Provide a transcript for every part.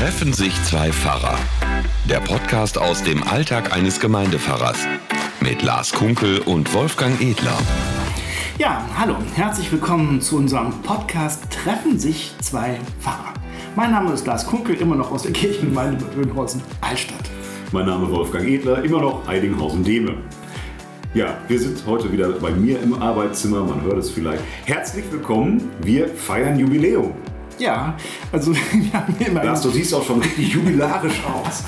Treffen sich zwei Pfarrer. Der Podcast aus dem Alltag eines Gemeindepfarrers. Mit Lars Kunkel und Wolfgang Edler. Ja, hallo, herzlich willkommen zu unserem Podcast Treffen sich zwei Pfarrer. Mein Name ist Lars Kunkel, immer noch aus der Kirchengemeinde Bad Oeynhausen, Altstadt. Mein Name Wolfgang Edler, immer noch Eidinghausen-Dehme. Ja, wir sind heute wieder bei mir im Arbeitszimmer, man hört es vielleicht. Herzlich willkommen, wir feiern Jubiläum. Ja, also wir haben immer. Lars, du siehst auch schon richtig jubilarisch aus.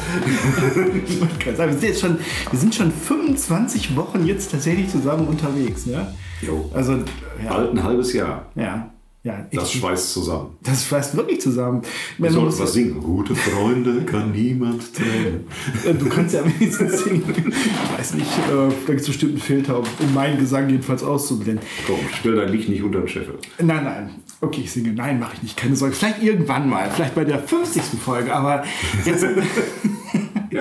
ich kann sagen, wir, sind jetzt schon, wir sind schon 25 Wochen jetzt tatsächlich zusammen unterwegs. Ne? Jo. Also, ja. Bald ein halbes Jahr. Ja. Ja, Das schweißt zusammen. das schweißt wirklich zusammen. Wir Man sollten was singen. Gute Freunde kann niemand trennen. Äh, Du kannst ja wenigstens singen. Ich weiß nicht, äh, da gibt es bestimmt einen Filter, um meinen Gesang jedenfalls auszublenden. Komm, stell dein Licht nicht unter den Scheffel. Nein, nein. Okay, ich singe. Nein, mache ich nicht. Keine Sorge. Vielleicht irgendwann mal. Vielleicht bei der 50. Folge. Aber jetzt. Ja.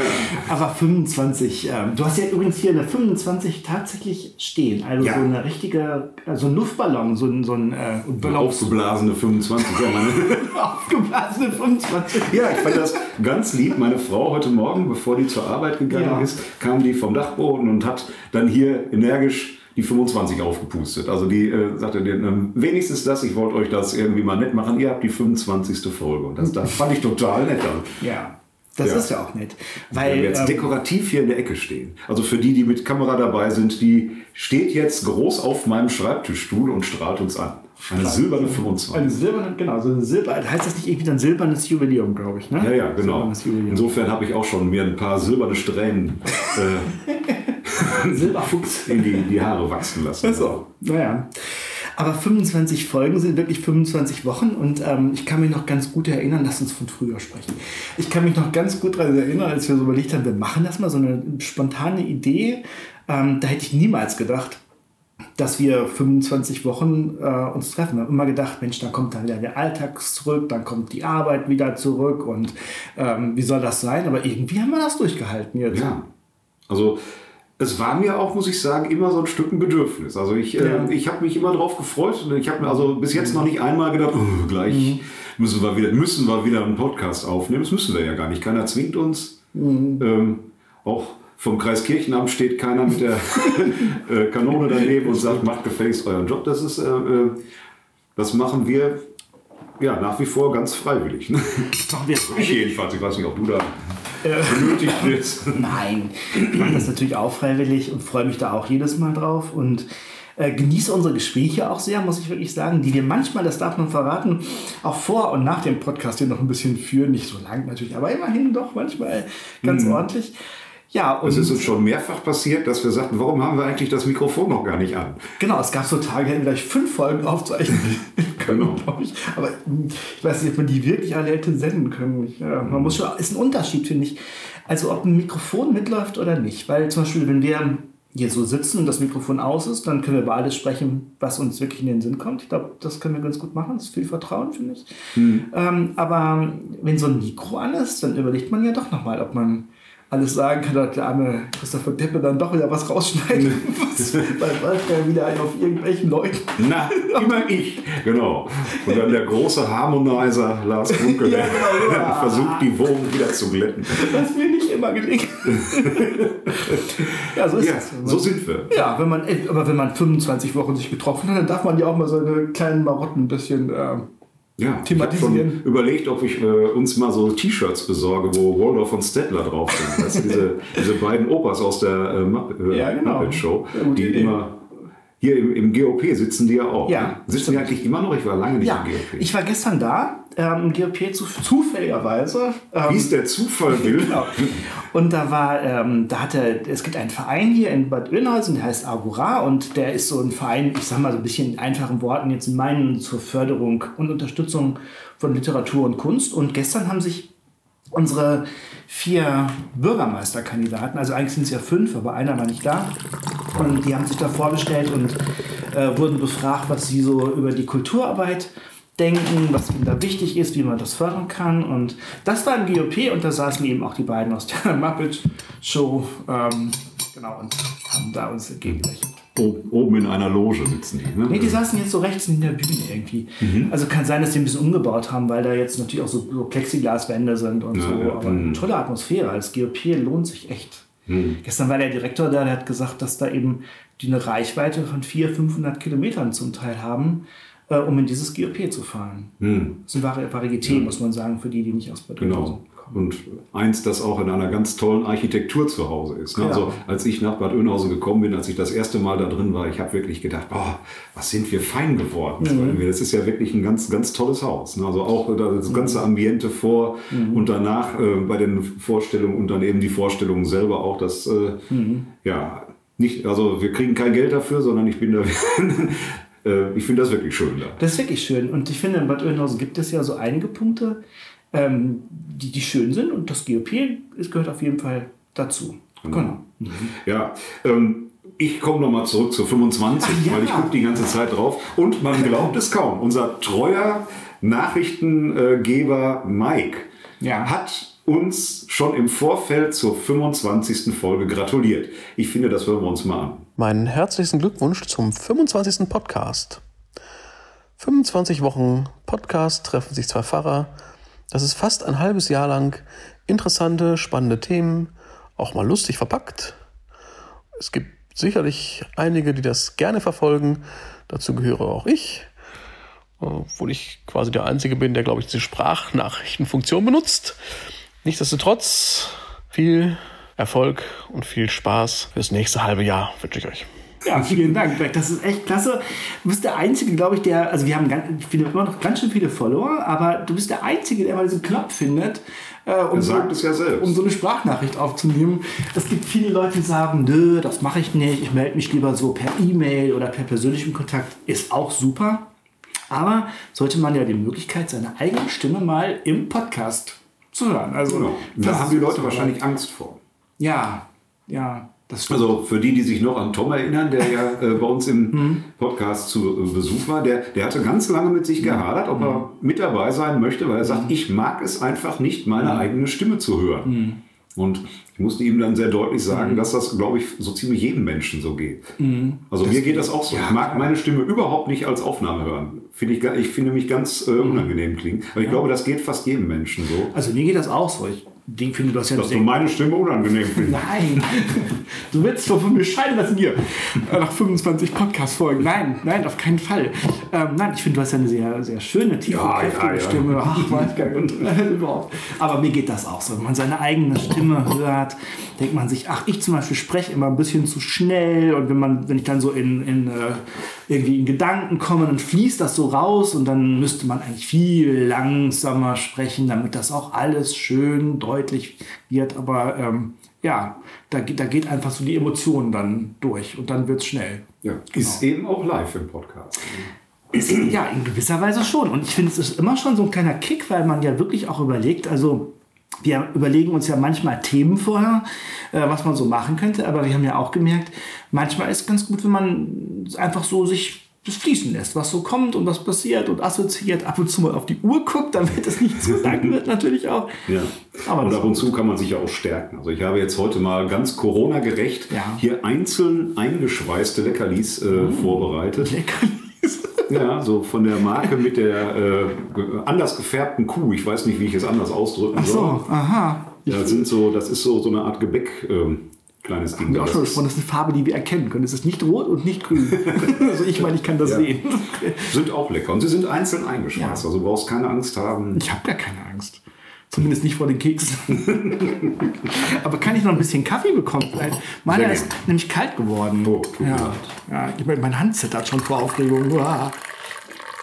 aber 25. Ähm, du hast ja übrigens hier eine 25 tatsächlich stehen. Also Ja. so eine richtige. äh, So ein Luftballon. So ein, so ein äh, Ballon. Aufgeblasene 25. Ja, meine, Aufgeblasene 25. Ja, ich fand das ganz lieb. Meine Frau heute Morgen, bevor die zur Arbeit gegangen Ja. ist, kam die vom Dachboden und hat dann hier energisch die 25 aufgepustet. Also die äh, sagte, dir, ähm, wenigstens das, ich wollte euch das irgendwie mal nett machen. Ihr habt die 25. Folge. Und das, das fand ich total nett. Ja. Das Ja. ist ja auch nett. wir Weil. haben jetzt ähm, dekorativ hier in der Ecke stehen. Also für die, die mit Kamera dabei sind, die steht jetzt groß auf meinem Schreibtischstuhl und strahlt uns an. Eine silberne 25. eine silberne, genau, so eine Silber, heißt das nicht irgendwie dann silbernes Jubiläum, glaube ich, ne? Ja, ja, genau. Insofern habe ich auch schon mir ein paar silberne Strähnen äh, Silberfuchs. in die, die Haare wachsen lassen. So, naja. Aber 25 Folgen sind wirklich 25 Wochen und ähm, ich kann mich noch ganz gut erinnern, lass uns von früher sprechen. Ich kann mich noch ganz gut daran erinnern, als wir so überlegt haben, wir machen das mal, so eine spontane Idee. Ähm, da hätte ich niemals gedacht, dass wir 25 Wochen äh, uns treffen. Wir haben immer gedacht, Mensch, dann kommt dann wieder der Alltag zurück, dann kommt die Arbeit wieder zurück und ähm, wie soll das sein? Aber irgendwie haben wir das durchgehalten jetzt. Ja. Also es war mir auch, muss ich sagen, immer so ein Stück ein Bedürfnis. Also ich, äh, Ja. ich habe mich immer drauf gefreut. und Ich habe mir also bis jetzt noch nicht einmal gedacht, oh, gleich müssen, wir wieder, müssen wir wieder einen Podcast aufnehmen. Das müssen wir ja gar nicht. Keiner zwingt uns. Ähm, auch vom Kreis Kirchenamt steht keiner mit der äh, Kanone daneben und sagt, macht gefälligst euren Job. Das ist, äh, äh, das machen wir ja nach wie vor ganz freiwillig. ne? Machen wir Ich jedenfalls. Ich weiß nicht, ob du da benötigt bist. Nein, ich mache das natürlich auch freiwillig und freue mich da auch jedes Mal drauf und äh, genieße unsere Gespräche auch sehr, muss ich wirklich sagen, die wir manchmal, das darf man verraten, auch vor und nach dem Podcast hier noch ein bisschen führen. Nicht so lang natürlich, aber immerhin doch manchmal ganz ordentlich. Ja, und Es ist uns schon mehrfach passiert, dass wir sagten, warum haben wir eigentlich das Mikrofon noch gar nicht an? genau, es gab so Tage, hätten wir gleich fünf Folgen aufzeichnen können, Genau. glaube ich. Aber hm, ich weiß nicht, ob man die wirklich alle hätte senden können. Ja, man muss schon, ist ein Unterschied, finde ich. Also ob ein Mikrofon mitläuft oder nicht. Weil zum Beispiel, wenn wir hier so sitzen und das Mikrofon aus ist, dann können wir über alles sprechen, was uns wirklich in den Sinn kommt. Ich glaube, das können wir ganz gut machen. Das ist viel Vertrauen, finde ich. Ähm, aber wenn so ein Mikro an ist, dann überlegt man ja doch nochmal, ob man alles sagen kann, dass der arme Christopher Deppe dann doch wieder was rausschneidet. was, weil Wolfgang wieder auf irgendwelchen Leuten. Na, immer ich. Genau. Und dann der große Harmonizer Lars Kunke, der Ja, genau, ja. versucht, die Wogen wieder zu glätten. Das mir nicht immer gelingt. ja, so ist Ja, es. so sind wir. Ja, wenn man, aber wenn man 25 Wochen sich getroffen hat, dann darf man ja auch mal seine kleinen Marotten ein bisschen. ähm, Ja, ich habe Thematisieren. schon überlegt, ob ich äh, uns mal so T-Shirts besorge, wo Waldorf und Stettler drauf sind. Sind diese, diese beiden Opas aus der äh, Mupp- äh, Ja, genau. Muppet Show, die immer hier im, im GOP sitzen die ja auch. Ja, ne? Sitzen die eigentlich immer noch? Ich war lange nicht ja, im GOP. ich war gestern da, ähm, im GOP zu, zufälligerweise. Ähm, Wie es der Zufall will. Genau. Und da war, ähm, da hatte, es gibt einen Verein hier in Bad Oeynhausen, der heißt Agora und der ist so ein Verein, ich sag mal so ein bisschen in einfachen Worten jetzt in meinen zur Förderung und Unterstützung von Literatur und Kunst. Und gestern haben sich unsere vier Bürgermeisterkandidaten, also eigentlich sind es ja fünf, aber einer war nicht da, und die haben sich da vorgestellt und äh, wurden befragt, was sie so über die Kulturarbeit denken, was ihnen da wichtig ist, wie man das fördern kann. Und das war im GOP und da saßen eben auch die beiden aus der Muppet Show. Ähm, genau, und haben da uns entgegengelächelt. Oben in einer Loge sitzen die. Ne? Nee, die saßen jetzt so rechts in der Bühne irgendwie. Mhm. Also kann sein, dass die ein bisschen umgebaut haben, weil da jetzt natürlich auch so, so Plexiglaswände sind und Ja, so. ja. Aber Mhm. tolle Atmosphäre. Als GOP lohnt sich echt. Mhm. Gestern war der Direktor da, der hat gesagt, dass da eben die eine Reichweite von 400, 500 Kilometern zum Teil haben, äh, um in dieses GOP zu fahren. Mhm. Das ist eine Vari Varieté, muss man sagen, für die, die nicht aus Bad Genau. kommen. Und eins, das auch in einer ganz tollen Architektur zu Hause ist. Ne? Ja. Also als ich nach Bad Oeynhausen gekommen bin, als ich das erste Mal da drin war, ich habe wirklich gedacht, boah, was sind wir fein geworden. Mhm. Das ist ja wirklich ein ganz, ganz tolles Haus. Ne? Also auch das ganze Ambiente vor Mhm. und danach äh, bei den Vorstellungen und dann eben die Vorstellungen selber auch, das äh, Mhm. ja nicht, also wir kriegen kein Geld dafür, sondern ich bin da, äh, ich finde das wirklich schön da. Das ist wirklich schön. Und ich finde, in Bad Oeynhausen gibt es ja so einige Punkte, ähm, die, die schön sind. Und das GOP es gehört auf jeden Fall dazu. Genau. Ja, ähm, ich komme nochmal zurück zu 25, Ach ja. weil ich gucke die ganze Zeit drauf. Und man glaubt es kaum, unser treuer Nachrichtengeber Mike Ja. hat uns schon im Vorfeld zur 25. Folge gratuliert. Ich finde, das hören wir uns mal an. Meinen herzlichsten Glückwunsch zum 25. Podcast. 25 Wochen Podcast treffen sich zwei Pfarrer. Das ist fast ein halbes Jahr lang interessante, spannende Themen, auch mal lustig verpackt. Es gibt sicherlich einige, die das gerne verfolgen. Dazu gehöre auch ich, obwohl ich quasi der Einzige bin, der, glaube ich, diese Sprachnachrichtenfunktion benutzt. Nichtsdestotrotz viel Erfolg und viel Spaß fürs nächste halbe Jahr wünsche ich euch. Ja, vielen Dank. Beck. Das ist echt klasse. Du bist der Einzige, glaube ich, der, also wir haben ganz, finde immer noch ganz schön viele Follower, aber du bist der Einzige, der mal diesen Knopf findet, äh, um, so, ja selbst. um so eine Sprachnachricht aufzunehmen. Es gibt viele Leute, die sagen, nö, das mache ich nicht, ich melde mich lieber so per E-Mail oder per persönlichem Kontakt. Ist auch super. Aber sollte man ja die Möglichkeit, seine eigene Stimme mal im Podcast zu hören. Also, Genau. Da haben die Leute wahrscheinlich Angst vor. Ja, ja. Also für die, die sich noch an Tom erinnern, der ja äh, bei uns im Mhm. Podcast zu äh, Besuch war, der, der hatte ganz lange mit sich gehadert, ob Mhm. er mit dabei sein möchte, weil er sagt, ich mag es einfach nicht, Mhm. meine eigene Stimme zu hören. Und ich musste ihm dann sehr deutlich Mhm. sagen, dass das, glaube ich, so ziemlich jedem Menschen so geht. Also mir geht das auch so. ich mag meine Stimme überhaupt nicht als Aufnahme hören. Finde ich, ich finde mich ganz äh, unangenehm klingen. Aber ich glaube, das geht fast jedem Menschen so. Also mir geht das auch so. Ich die finde, du hast ja Dass du meine Stimme unangenehm findest. Nein, du willst doch von mir scheiden lassen hier. Äh, Nach 25 Podcast-Folgen. Nein, nein, auf keinen Fall. Ähm, nein, ich finde, du hast ja eine sehr, sehr schöne, tiefe, Ja, kräftige ja, ja. Stimme. Ach, Wolfgang, und überhaupt. Aber mir geht das auch so. Wenn man seine eigene Stimme hört, denkt man sich, ach, ich zum Beispiel spreche immer ein bisschen zu schnell. Und wenn, man, wenn ich dann so in, in äh, irgendwie in Gedanken komme, dann fließt das so raus und dann müsste man eigentlich viel langsamer sprechen, damit das auch alles schön deutlich wird. Aber ähm, ja, da, geht- da geht einfach so die Emotion dann durch und dann wird es schnell. Ja, ist eben auch live im Podcast. Ist, ja, in gewisser Weise schon. Und ich finde, es ist immer schon so ein kleiner Kick, weil man ja wirklich auch überlegt, also wir überlegen uns ja manchmal Themen vorher, äh, was man so machen könnte, aber wir haben ja auch gemerkt, manchmal ist es ganz gut, wenn man einfach so sich das fließen lässt, was so kommt und was passiert und assoziiert, ab und zu mal auf die Uhr guckt, damit es nicht zu lang wird natürlich auch. Ja. Aber und ab und zu kann man sich ja auch stärken. Also ich habe jetzt heute mal ganz Corona-gerecht Ja. hier einzeln eingeschweißte Leckerlis äh, vorbereitet. Leckerlis. Ja, so von der Marke mit der äh, anders gefärbten Kuh. Ich weiß nicht, wie ich es anders ausdrücken Ach soll. so, aha. Da sind so, das ist so, so eine Art Gebäck. Ähm, kleines Ding. Haben wir auch Das schon ist- gesprochen, das ist eine Farbe, die wir erkennen können. Es ist nicht rot und nicht grün. also ich meine, ich kann das Ja. sehen. sind auch lecker. Und sie sind einzeln eingeschweißt. Ja. Also du brauchst keine Angst haben. Ich habe gar keine Angst. Zumindest nicht vor den Keksen. Aber kann ich noch ein bisschen Kaffee bekommen? Weil meiner ist nämlich kalt geworden. Oh, ja. ja, ich meine, mein Hand zittert schon vor Aufregung. Uah.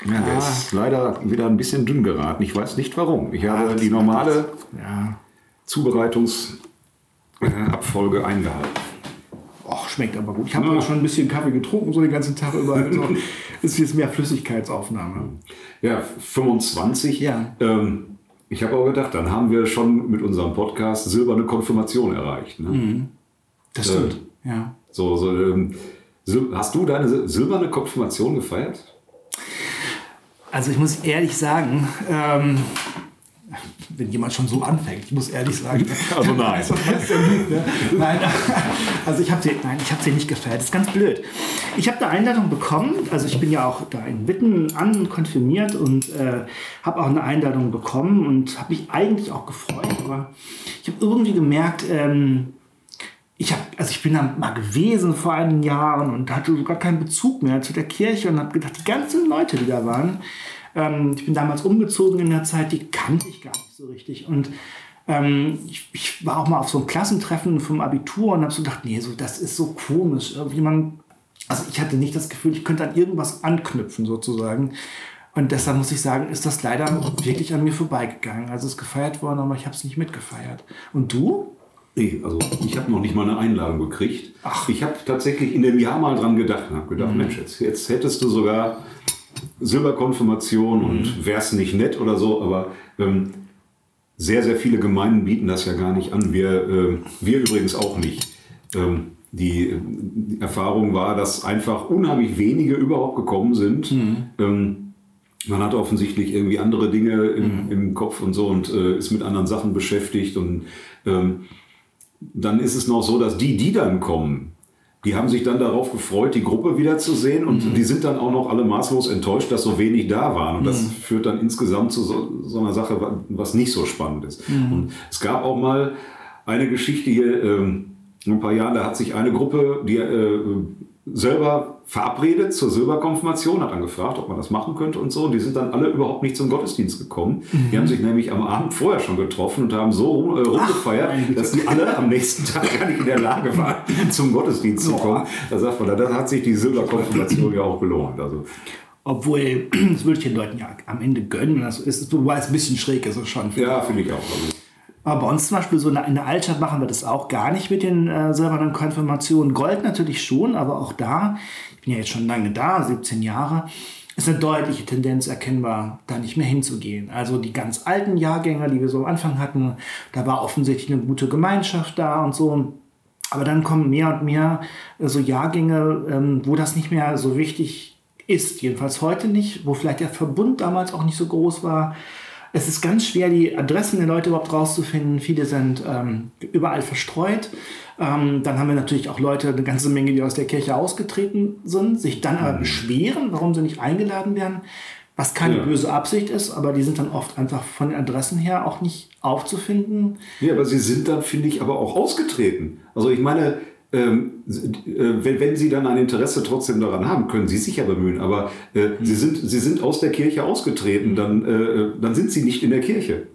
Ja, der ist leider wieder ein bisschen dünn geraten. Ich weiß nicht warum. Ich habe die normale Ja. Zubereitungsabfolge eingehalten. Och, schmeckt aber gut. Ich habe Ja. schon ein bisschen Kaffee getrunken, so den ganzen Tag über. Also ist jetzt mehr Flüssigkeitsaufnahme. Ja, 25. Ja. Ähm, ich habe auch gedacht, dann haben wir schon mit unserem Podcast silberne Konfirmation erreicht. Ne? Mhm. Das stimmt. Ja. So, so, ähm, hast du deine sil- silberne Konfirmation gefeiert? Also ich muss ehrlich sagen, ähm, wenn jemand schon so anfängt, ich muss ehrlich sagen. Also nein. Du denn, ne? Nein, also ich habe sie, nein, ich habe sie nicht gefeiert. Das ist ganz blöd. Ich habe eine Einladung bekommen. Also ich bin ja auch da in Witten an konfirmiert und äh, habe auch eine Einladung bekommen und habe mich eigentlich auch gefreut. Aber ich habe irgendwie gemerkt, ähm, ich habe, also ich bin da mal gewesen vor einigen Jahren und hatte sogar keinen Bezug mehr zu der Kirche und habe gedacht, die ganzen Leute, die da waren, ähm, ich bin damals umgezogen in der Zeit, die kannte ich gar nicht so richtig. Und ähm, ich, ich, war auch mal auf so einem Klassentreffen vom Abitur und habe so gedacht, nee, so, das ist so komisch. Irgendwie man, also ich hatte nicht das Gefühl, ich könnte an irgendwas anknüpfen sozusagen. Und deshalb muss ich sagen, ist das leider wirklich an mir vorbeigegangen. Also es ist gefeiert worden, aber ich habe es nicht mitgefeiert. Und du? Nee, also ich habe noch nicht mal eine Einladung gekriegt. Ach. Ich habe tatsächlich in dem Jahr mal dran gedacht und habe gedacht, mhm. Mensch, jetzt, jetzt hättest du sogar Silberkonfirmation mhm. und wär's nicht nett oder so, aber ähm, sehr, sehr viele Gemeinden bieten das ja gar nicht an. Wir, äh, wir übrigens auch nicht. Ähm, die, die, Erfahrung war, dass einfach unheimlich wenige überhaupt gekommen sind. Mhm. Ähm, man hat offensichtlich irgendwie andere Dinge im, mhm. im Kopf und so und äh, ist mit anderen Sachen beschäftigt und ähm, dann ist es noch so, dass die, die dann kommen, die haben sich dann darauf gefreut, die Gruppe wiederzusehen und mhm. die sind dann auch noch alle maßlos enttäuscht, dass so wenig da waren. Und das mhm. führt dann insgesamt zu so, so, einer Sache, was nicht so spannend ist. Mhm. Und es gab auch mal eine Geschichte hier, ähm, ein paar Jahren, da hat sich eine Gruppe, die äh, selber verabredet zur Silberkonfirmation, hat dann gefragt, ob man das machen könnte und so. Und die sind dann alle überhaupt nicht zum Gottesdienst gekommen. Mhm. Die haben sich nämlich am Abend vorher schon getroffen und haben so äh, rumgefeiert, Ach, dass die alle am nächsten Tag gar nicht in der Lage waren, zum Gottesdienst zu kommen. Da sagt man, da hat sich die Silberkonfirmation ja auch belohnt. Also obwohl, das würde ich den Leuten ja am Ende gönnen. Das ist, wobei es ein bisschen schräg ist, schon. Ja, finde ich auch. Also aber bei uns zum Beispiel so in der Altstadt machen wir das auch gar nicht mit den äh, silbernen Konfirmationen. Gold natürlich schon, aber auch da, ich bin ja jetzt schon lange da, 17 Jahre, ist eine deutliche Tendenz erkennbar, da nicht mehr hinzugehen. Also die ganz alten Jahrgänge, die wir so am Anfang hatten, da war offensichtlich eine gute Gemeinschaft da und so. Aber dann kommen mehr und mehr äh, so Jahrgänge, ähm, wo das nicht mehr so wichtig ist. Jedenfalls heute nicht, wo vielleicht der Verbund damals auch nicht so groß war es ist ganz schwer, die Adressen der Leute überhaupt rauszufinden. Viele sind ähm, überall verstreut. Ähm, dann haben wir natürlich auch Leute, eine ganze Menge, die aus der Kirche ausgetreten sind, sich dann aber mhm. beschweren, warum sie nicht eingeladen werden. Was keine ja. böse Absicht ist, aber die sind dann oft einfach von den Adressen her auch nicht aufzufinden. Ja, aber sie sind dann, finde ich, aber auch ausgetreten. Also ich meine, ähm, äh, wenn, wenn, Sie dann ein Interesse trotzdem daran haben, können Sie sich ja bemühen. Aber äh, mhm. Sie, sind, Sie sind aus der Kirche ausgetreten, dann, äh, dann sind Sie nicht in der Kirche.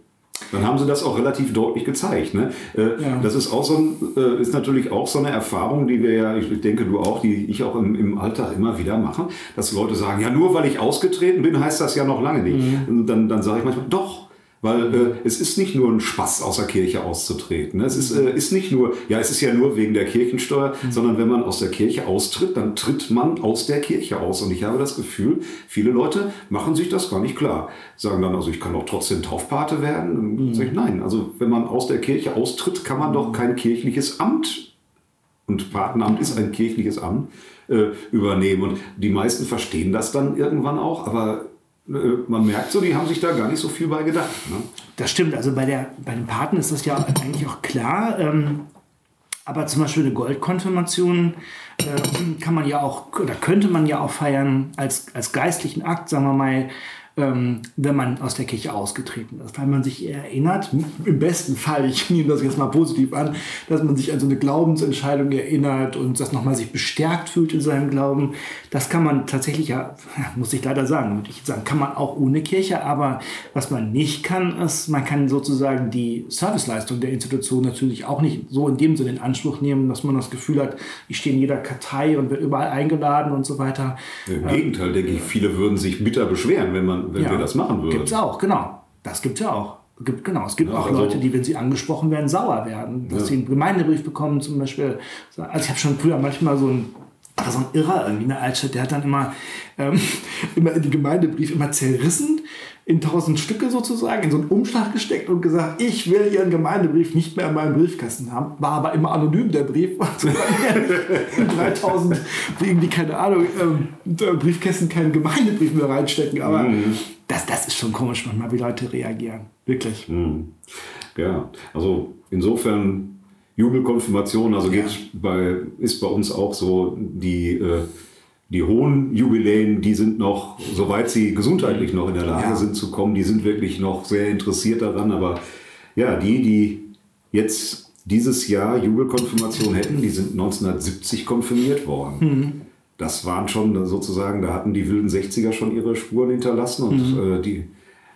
Dann haben sie das auch relativ deutlich gezeigt. Ne? Äh, ja. Das ist auch so ein, ist natürlich auch so eine Erfahrung, die wir ja, ich denke du auch, die ich auch im, im Alltag immer wieder mache, dass Leute sagen, ja nur weil ich ausgetreten bin, heißt das ja noch lange nicht. Mhm. Dann, dann sage ich manchmal, doch, weil äh, es ist nicht nur ein Spaß, aus der Kirche auszutreten. Ne? Es ist, äh, ist nicht nur, ja, es ist ja nur wegen der Kirchensteuer, mhm. sondern wenn man aus der Kirche austritt, dann tritt man aus der Kirche aus. Und ich habe das Gefühl, viele Leute machen sich das gar nicht klar. Sagen dann, also ich kann doch trotzdem Taufpate werden. Mhm. Sag ich, nein, also wenn man aus der Kirche austritt, kann man doch kein kirchliches Amt, und Patenamt ist ein kirchliches Amt, äh, übernehmen. Und die meisten verstehen das dann irgendwann auch, aber man merkt so, die haben sich da gar nicht so viel bei gedacht. Ne? Das stimmt, also bei, der, bei den Paten ist das ja eigentlich auch klar. Ähm, aber zum Beispiel eine Goldkonfirmation äh, kann man ja auch, oder könnte man ja auch feiern als, als geistlichen Akt, sagen wir mal, ähm, wenn man aus der Kirche ausgetreten ist. Weil man sich erinnert, im besten Fall, ich nehme das jetzt mal positiv an, dass man sich an so eine Glaubensentscheidung erinnert und das nochmal sich bestärkt fühlt in seinem Glauben. Das kann man tatsächlich ja, muss ich leider sagen, würde ich sagen, kann man auch ohne Kirche, aber was man nicht kann, ist, man kann sozusagen die Serviceleistung der Institution natürlich auch nicht so in dem Sinne in Anspruch nehmen, dass man das Gefühl hat, ich stehe in jeder Kartei und werde überall eingeladen und so weiter. Im Gegenteil, denke ich, viele würden sich bitter beschweren, wenn man wenn ja, wir das machen würden. Gibt es auch, genau. Das gibt es ja auch. Gibt, genau, es gibt ja, auch also, Leute, die, wenn sie angesprochen werden, sauer werden. Dass ja. sie einen Gemeindebrief bekommen, zum Beispiel. Also ich habe schon früher manchmal so ein, so ein Irrer irgendwie in der Altstadt, der hat dann immer, ähm, immer die Gemeindebrief immer zerrissen in tausend Stücke sozusagen, in so einen Umschlag gesteckt und gesagt, ich will Ihren Gemeindebrief nicht mehr in meinem Briefkasten haben. War aber immer anonym, der Brief. in 3000, irgendwie, keine Ahnung, ähm, Briefkästen keinen Gemeindebrief mehr reinstecken. Aber mhm. das, das ist schon komisch manchmal, wie Leute reagieren. Wirklich. Mhm. Ja, also insofern Jubelkonfirmation, also geht bei, ist bei uns auch so, die, äh, die hohen Jubiläen, die sind noch, soweit sie gesundheitlich noch in der Lage Ja. sind zu kommen, die sind wirklich noch sehr interessiert daran. Aber ja, die, die jetzt dieses Jahr Jubelkonfirmation hätten, die sind 1970 konfirmiert worden. Das waren schon sozusagen, da hatten die wilden 60er schon ihre Spuren hinterlassen und äh, die,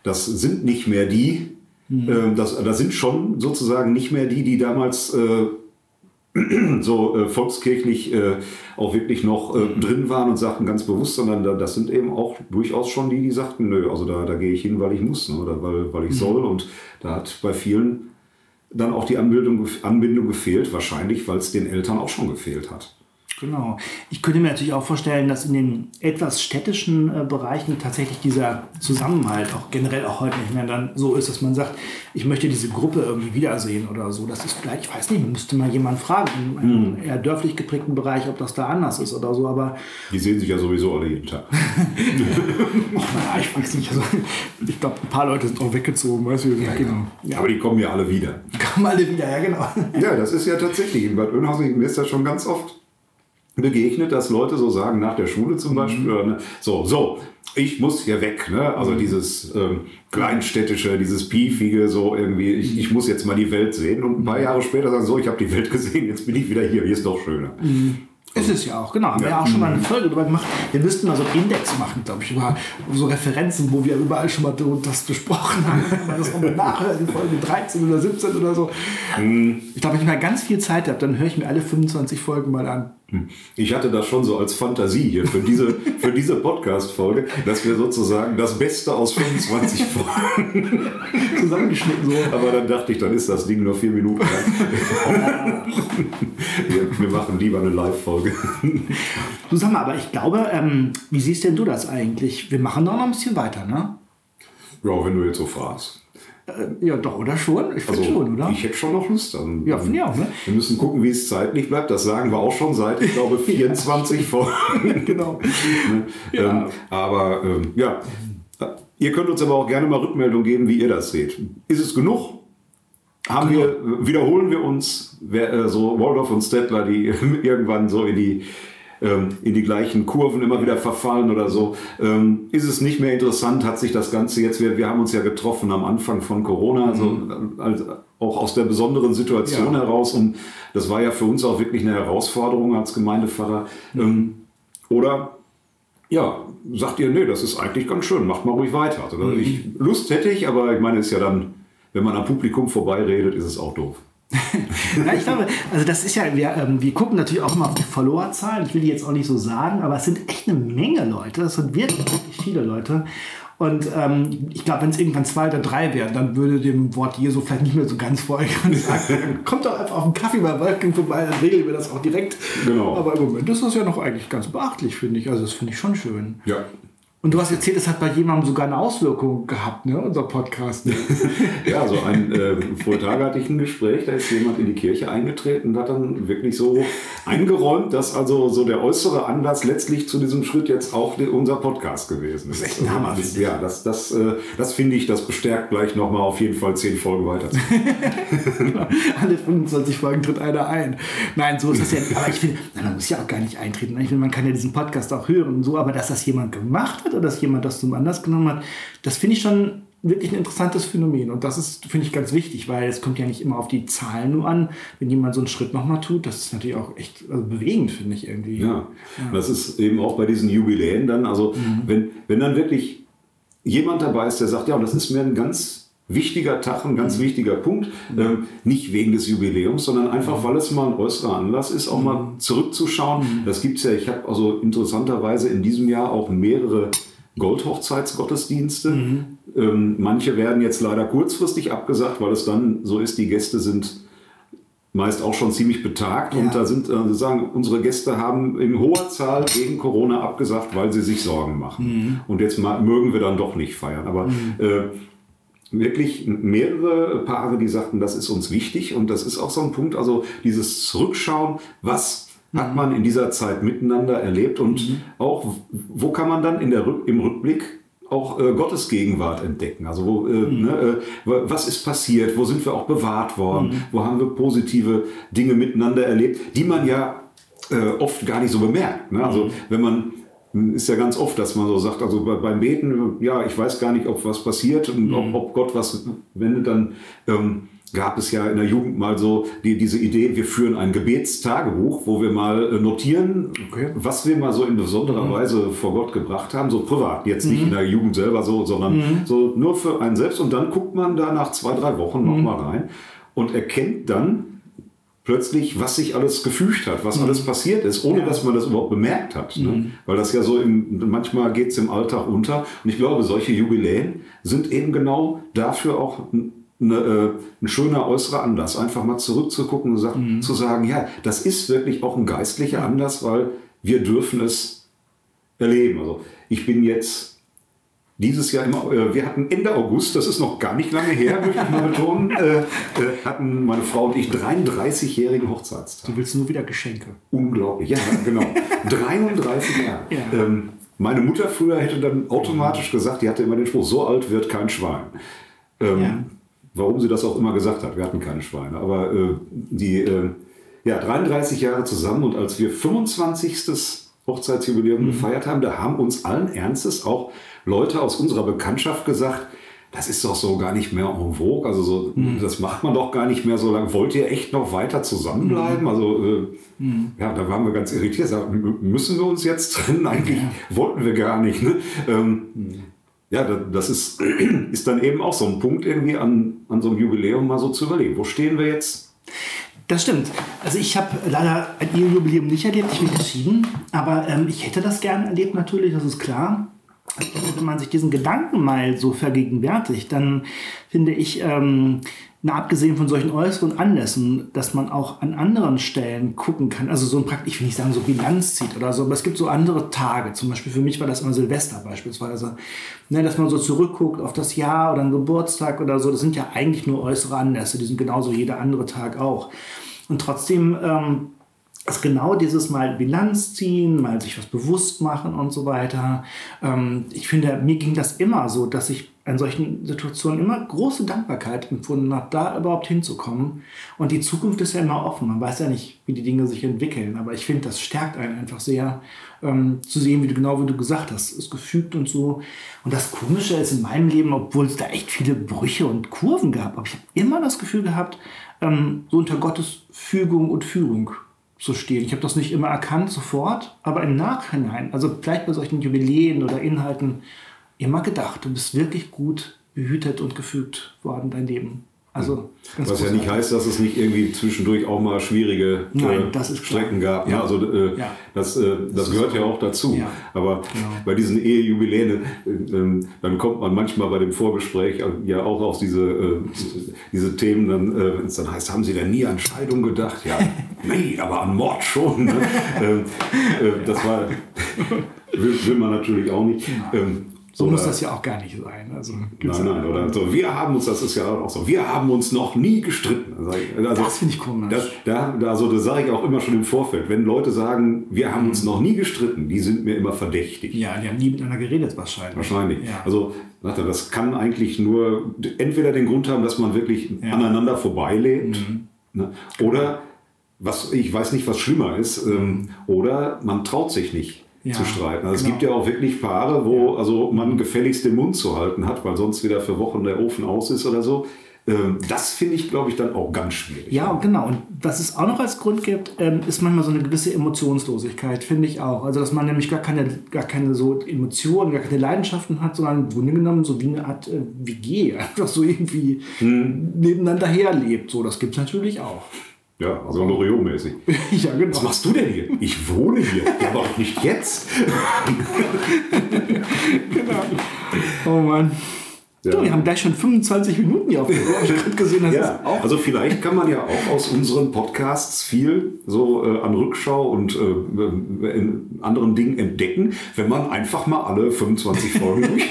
das sind nicht mehr die, ähm, das, das sind schon sozusagen nicht mehr die, die damals äh, so äh, volkskirchlich äh, auch wirklich noch äh, drin waren und sagten ganz bewusst, sondern da, das sind eben auch durchaus schon die, die sagten, nö, also da, da gehe ich hin, weil ich muss ne, oder weil, weil ich soll. Und da hat bei vielen dann auch die Anbindung, Anbindung gefehlt, wahrscheinlich, weil es den Eltern auch schon gefehlt hat. Genau. Ich könnte mir natürlich auch vorstellen, dass in den etwas städtischen äh, Bereichen tatsächlich dieser Zusammenhalt auch generell auch heute nicht mehr dann so ist, dass man sagt, ich möchte diese Gruppe irgendwie wiedersehen oder so. Das ist vielleicht, ich weiß nicht, man müsste mal jemand fragen, in einem eher dörflich geprägten Bereich, ob das da anders ist oder so. Aber Die sehen sich ja sowieso alle jeden Tag. naja, ich weiß nicht. Also, ich glaube, ein paar Leute sind auch weggezogen, weißt du? genau. Ja, Aber die kommen ja alle wieder. kommen alle wieder, ja genau. Ja, das ist ja tatsächlich. In Bad Oeynhausen ist das schon ganz oft begegnet, dass Leute so sagen, nach der Schule zum Beispiel, oder, ne, so, so, ich muss hier weg. Ne? Also dieses ähm, kleinstädtische, dieses piefige, so irgendwie, ich, ich muss jetzt mal die Welt sehen. Und ein paar Jahre später sagen, so, ich habe die Welt gesehen, jetzt bin ich wieder hier, hier ist doch schöner. Ist es ja auch, genau. Haben wir ja auch schon mal eine Folge darüber gemacht. Wir müssten mal so einen Index machen, glaube ich, über so Referenzen, wo wir überall schon mal das besprochen haben. Mal das nochmal nachhören, in Folge 13 oder 17 oder so. Ich glaube, wenn ich mal ganz viel Zeit habe, dann höre ich mir alle 25 Folgen mal an. Ich hatte das schon so als Fantasie hier für diese, für diese Podcast-Folge, dass wir sozusagen das Beste aus 25 Folgen. Zusammengeschnitten so. Aber dann dachte ich, dann ist das Ding nur vier Minuten lang. wir, wir machen lieber eine Live-Folge. Sag mal, aber ich glaube, ähm, wie siehst denn du das eigentlich? Wir machen doch noch ein bisschen weiter, ne? Ja, wenn du jetzt so fragst. Äh, ja, doch, oder schon? Ich finde Also, schon, oder? Ich hätte schon noch Lust. An, Ja, finde ich auch, ne? Wir müssen gucken, wie es zeitlich bleibt. Das sagen wir auch schon seit, ich glaube, 24 Folgen. genau. Ja. Ähm, aber ähm, ja, ihr könnt uns aber auch gerne mal Rückmeldung geben, wie ihr das seht. Ist es genug? Haben wir, wiederholen wir uns, wer, äh, so Waldorf und Stettler, die irgendwann so in die, ähm, in die gleichen Kurven immer wieder verfallen oder so. Ähm, ist es nicht mehr interessant? Hat sich das Ganze jetzt, wir, wir haben uns ja getroffen am Anfang von Corona, also, also auch aus der besonderen Situation Ja. heraus. Und das war ja für uns auch wirklich eine Herausforderung als Gemeindepfarrer. Ähm, oder ja, sagt ihr, nee, das ist eigentlich ganz schön, macht mal ruhig weiter. Also ich, Lust hätte ich, aber ich meine, ist ja dann, wenn man am Publikum vorbeiredet, ist es auch doof. Ja, ich glaube, also das ist ja, wir, ähm, wir gucken natürlich auch immer auf die Followerzahlen. Ich will die jetzt auch nicht so sagen, aber es sind echt eine Menge Leute. Das sind wirklich, wirklich viele Leute. Und ähm, ich glaube, wenn es irgendwann zwei oder drei wären, dann würde dem Wort Jesu vielleicht nicht mehr so ganz folgen. Dann kommt doch einfach auf einen Kaffee bei Wolfgang vorbei, dann regeln wir das auch direkt. Genau. Aber im Moment ist das ja noch eigentlich ganz beachtlich, finde ich. Also das finde ich schon schön. Ja. Und du hast erzählt, es hat bei jemandem sogar eine Auswirkung gehabt, ne, unser Podcast. Ne? Ja, so ein, äh, vor Tage hatte ich ein Gespräch, da ist jemand in die Kirche eingetreten und hat dann wirklich so eingeräumt, dass also so der äußere Anlass letztlich zu diesem Schritt jetzt auch unser Podcast gewesen ist. Das ist echt ein Hammer, das, finde ich. ja, das, das, äh, das finde ich, das bestärkt gleich nochmal auf jeden Fall zehn Folgen weiter. Alle 25 Folgen tritt einer ein. Nein, so ist das ja. Aber ich finde, man muss ja auch gar nicht eintreten. Ich finde, man kann ja diesen Podcast auch hören und so, aber dass das jemand gemacht hat oder dass jemand das zum Anlass genommen hat, das finde ich schon wirklich ein interessantes Phänomen. Und das ist, finde ich, ganz wichtig, weil es kommt ja nicht immer auf die Zahlen nur an. Wenn jemand so einen Schritt nochmal tut, das ist natürlich auch echt also bewegend, finde ich irgendwie. Ja, das ist eben auch bei diesen Jubiläen dann, also wenn, wenn dann wirklich jemand dabei ist, der sagt, ja, und das ist mir ein ganz wichtiger Tag, ein ganz wichtiger Punkt, ähm, nicht wegen des Jubiläums, sondern einfach, weil es mal ein äußerer Anlass ist, auch mal zurückzuschauen. Das gibt es ja, ich habe also interessanterweise in diesem Jahr auch mehrere Goldhochzeitsgottesdienste. Ähm, manche werden jetzt leider kurzfristig abgesagt, weil es dann so ist, die Gäste sind meist auch schon ziemlich betagt Ja. und da sind äh, sagen, unsere Gäste haben in hoher Zahl gegen Corona abgesagt, weil sie sich Sorgen machen. Und jetzt mal, mögen wir dann doch nicht feiern. Aber äh, wirklich mehrere Paare, die sagten, das ist uns wichtig und das ist auch so ein Punkt, also dieses Zurückschauen, was hat man in dieser Zeit miteinander erlebt und auch wo kann man dann in der, im Rückblick auch äh, Gottes Gegenwart entdecken. Also wo, äh, Mhm. ne, äh, was ist passiert, wo sind wir auch bewahrt worden, Mhm. wo haben wir positive Dinge miteinander erlebt, die man ja äh, oft gar nicht so bemerkt. Ne? Mhm. Also wenn man ist ja ganz oft, dass man so sagt, also bei, beim Beten, ja, ich weiß gar nicht, ob was passiert und Mhm. ob, ob Gott was wendet, dann ähm, gab es ja in der Jugend mal so die, diese Idee, wir führen ein Gebetstagebuch, wo wir mal äh, notieren, Okay. was wir mal so in besonderer Weise vor Gott gebracht haben, so privat, jetzt nicht in der Jugend selber so, sondern so nur für einen selbst. Und dann guckt man da nach zwei, drei Wochen noch mal rein und erkennt dann plötzlich, was sich alles gefügt hat, was alles passiert ist, ohne dass man das überhaupt bemerkt hat. Ne? Weil das ja so im, manchmal geht es im Alltag unter. Und ich glaube, solche Jubiläen sind eben genau dafür auch ein, eine, äh, ein schöner äußerer Anlass, einfach mal zurückzugucken und sag, zu sagen, ja, das ist wirklich auch ein geistlicher Anlass, weil wir dürfen es erleben. Also ich bin jetzt dieses Jahr immer, äh, wir hatten Ende August, das ist noch gar nicht lange her, möchte ich mal betonen, äh, äh, hatten meine Frau und ich 33-jährigen Hochzeitstag. Du willst nur wieder Geschenke. Unglaublich, ja, genau. 33 Jahre. Ja. Ähm, meine Mutter früher hätte dann automatisch gesagt, die hatte immer den Spruch, so alt wird kein Schwein. Ähm, Ja. Warum sie das auch immer gesagt hat, wir hatten keine Schweine. Aber die, ja, 33 Jahre zusammen und als wir 25. Hochzeitsjubiläum Mhm. gefeiert haben, da haben uns allen Ernstes auch Leute aus unserer Bekanntschaft gesagt, das ist doch so gar nicht mehr en vogue, also so, Mhm. das macht man doch gar nicht mehr so lange. Wollt ihr echt noch weiter zusammenbleiben? Mhm. Also äh, ja, da waren wir ganz irritiert. Sagen, müssen wir uns jetzt trennen? Eigentlich wollten wir gar nicht. Ne? Ähm, ja, da- das ist, ist dann eben auch so ein Punkt irgendwie an, an so einem Jubiläum mal so zu überlegen. Wo stehen wir jetzt? Das stimmt. Also ich habe leider ein Ehejubiläum nicht erlebt, ich bin geschieden, aber ähm, ich hätte das gerne erlebt natürlich, das ist klar. Wenn man sich diesen Gedanken mal so vergegenwärtigt, dann finde ich, ähm, na, abgesehen von solchen äußeren Anlässen, dass man auch an anderen Stellen gucken kann, also so ein praktisch, ich will nicht sagen, so Bilanz zieht oder so, aber es gibt so andere Tage. Zum Beispiel für mich war das immer Silvester beispielsweise, ne, dass man so zurückguckt auf das Jahr oder einen Geburtstag oder so. Das sind ja eigentlich nur äußere Anlässe, die sind genauso jeder andere Tag auch. Und trotzdem ähm, ist genau dieses Mal Bilanz ziehen, mal sich was bewusst machen und so weiter. Ähm, ich finde, mir ging das immer so, dass ich an solchen Situationen immer große Dankbarkeit empfunden habe, da überhaupt hinzukommen. Und die Zukunft ist ja immer offen. Man weiß ja nicht, wie die Dinge sich entwickeln. Aber ich finde, das stärkt einen einfach sehr, ähm, zu sehen, wie du genau wie du gesagt hast, ist gefügt und so. Und das Komische ist in meinem Leben, obwohl es da echt viele Brüche und Kurven gab, aber ich habe immer das Gefühl gehabt, ähm, so unter Gottes Fügung und Führung zu stehen. Ich habe das nicht immer erkannt sofort, aber im Nachhinein, also vielleicht bei solchen Jubiläen oder Inhalten, immer gedacht, du bist wirklich gut behütet und gefügt worden, dein Leben. Also ganz Was ja nicht heißt, dass es nicht irgendwie zwischendurch auch mal schwierige Nein, äh, das klar. Strecken gab. Ja. Also äh, Ja. das, äh, das, ist gehört ja auch dazu. Ja. Aber Genau. bei diesen Ehejubiläen, äh, äh, dann kommt man manchmal bei dem Vorgespräch äh, ja auch auf diese, äh, diese Themen, dann, wenn es dann heißt, haben Sie denn nie an Scheidung gedacht? Ja, nee, aber an Mord schon. Ne? ähm, äh, das war, will, will man natürlich auch nicht. Ähm, So muss das ja auch gar nicht sein. Also, gibt's Nein, nein, oder so, wir haben uns, das ist ja auch so, wir haben uns noch nie gestritten. Also, Das finde ich komisch. Das, da, da- also das sage ich auch immer schon im Vorfeld. Wenn Leute sagen, wir haben uns noch nie gestritten, die sind mir immer verdächtig. Ja, die haben nie miteinander geredet wahrscheinlich. Wahrscheinlich. Ja. Also das kann eigentlich nur entweder den Grund haben, dass man wirklich Ja. Mhm. aneinander vorbeilebt, ne? oder was ich weiß nicht, was schlimmer ist, ähm, oder man traut sich nicht Ja, zu streiten. Also es genau. gibt ja auch wirklich Paare, wo also man gefälligst den Mund zu halten hat, weil sonst wieder für Wochen der Ofen aus ist oder so. Ähm, das finde ich, glaube ich, dann auch ganz schwierig. Ja, genau. Und was es auch noch als Grund gibt, ähm, ist manchmal so eine gewisse Emotionslosigkeit, finde ich auch. Also, dass man nämlich gar keine, gar keine so Emotionen, gar keine Leidenschaften hat, sondern im Grunde genommen so wie eine Art äh, WG, einfach so irgendwie Hm. nebeneinander herlebt. So, das gibt es natürlich auch. Ja, also Loriot-mäßig. ja, genau. Was machst du denn hier? Ich wohne hier. Ja, aber auch nicht jetzt. Oh Mann. Ja. Du, wir haben gleich schon 25 Minuten hier auf der Ich gerade gesehen, das Ja, auch. also vielleicht kann man ja auch aus unseren Podcasts viel so äh, an Rückschau und äh, in anderen Dingen entdecken, wenn man einfach mal alle 25 Folgen durch.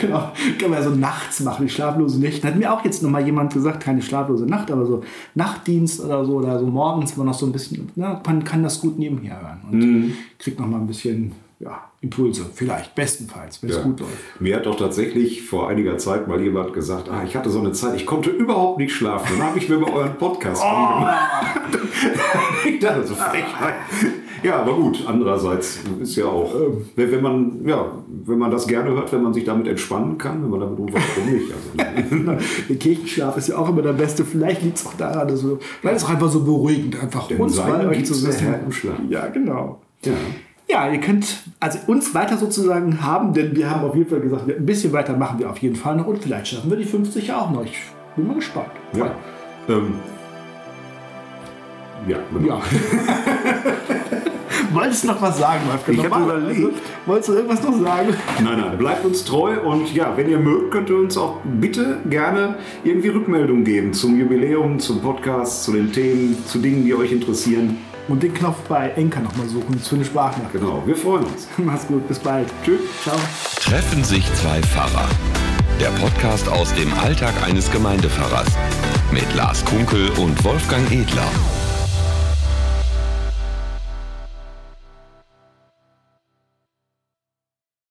Genau, kann man ja so nachts machen, die schlaflose Nächte. Hat mir auch jetzt nochmal jemand gesagt, keine schlaflose Nacht, aber so Nachtdienst oder so, oder so morgens, wenn man noch so ein bisschen, na, man kann das gut nebenher hören und kriegt nochmal ein bisschen ja, Impulse, vielleicht, bestenfalls, wenn es Ja. gut läuft. Mir hat doch tatsächlich vor einiger Zeit mal jemand gesagt, ah, ich hatte so eine Zeit, ich konnte überhaupt nicht schlafen. Dann habe ich mir mal euren Podcast Oh. angemacht. ich dachte so Frechheit. Ja, aber gut, andererseits ist ja auch, äh, wenn man, ja, wenn man das gerne hört, wenn man sich damit entspannen kann, wenn man damit umgeht, warum nicht? Also, Der Kirchenschlaf ist ja auch immer der beste. Vielleicht liegt es auch daran, dass wir, vielleicht ist es auch einfach so beruhigend, einfach Denn uns bei euch zu Schlaf. Ja, genau. ja. Ja, ihr könnt also uns weiter sozusagen haben, denn wir haben auf jeden Fall gesagt, ein bisschen weiter machen wir auf jeden Fall noch und vielleicht schaffen wir die 50 ja auch noch. Ich bin mal gespannt. Ja. Ähm, ja, genau. Ja. Wolltest du noch was sagen, Wolfgang? Ich hab Normalerweise- überlegt. Wolltest du irgendwas noch sagen? Nein, nein, bleibt uns treu und ja, wenn ihr mögt, könnt ihr uns auch bitte gerne irgendwie Rückmeldung geben zum Jubiläum, zum Podcast, zu den Themen, zu Dingen, die euch interessieren. Und den Knopf bei Enka nochmal suchen für eine Sprachnachricht. Genau, wir freuen uns. Mach's gut, bis bald. Tschüss. Ciao. Treffen sich zwei Pfarrer. Der Podcast aus dem Alltag eines Gemeindepfarrers. Mit Lars Kunkel und Wolfgang Edler.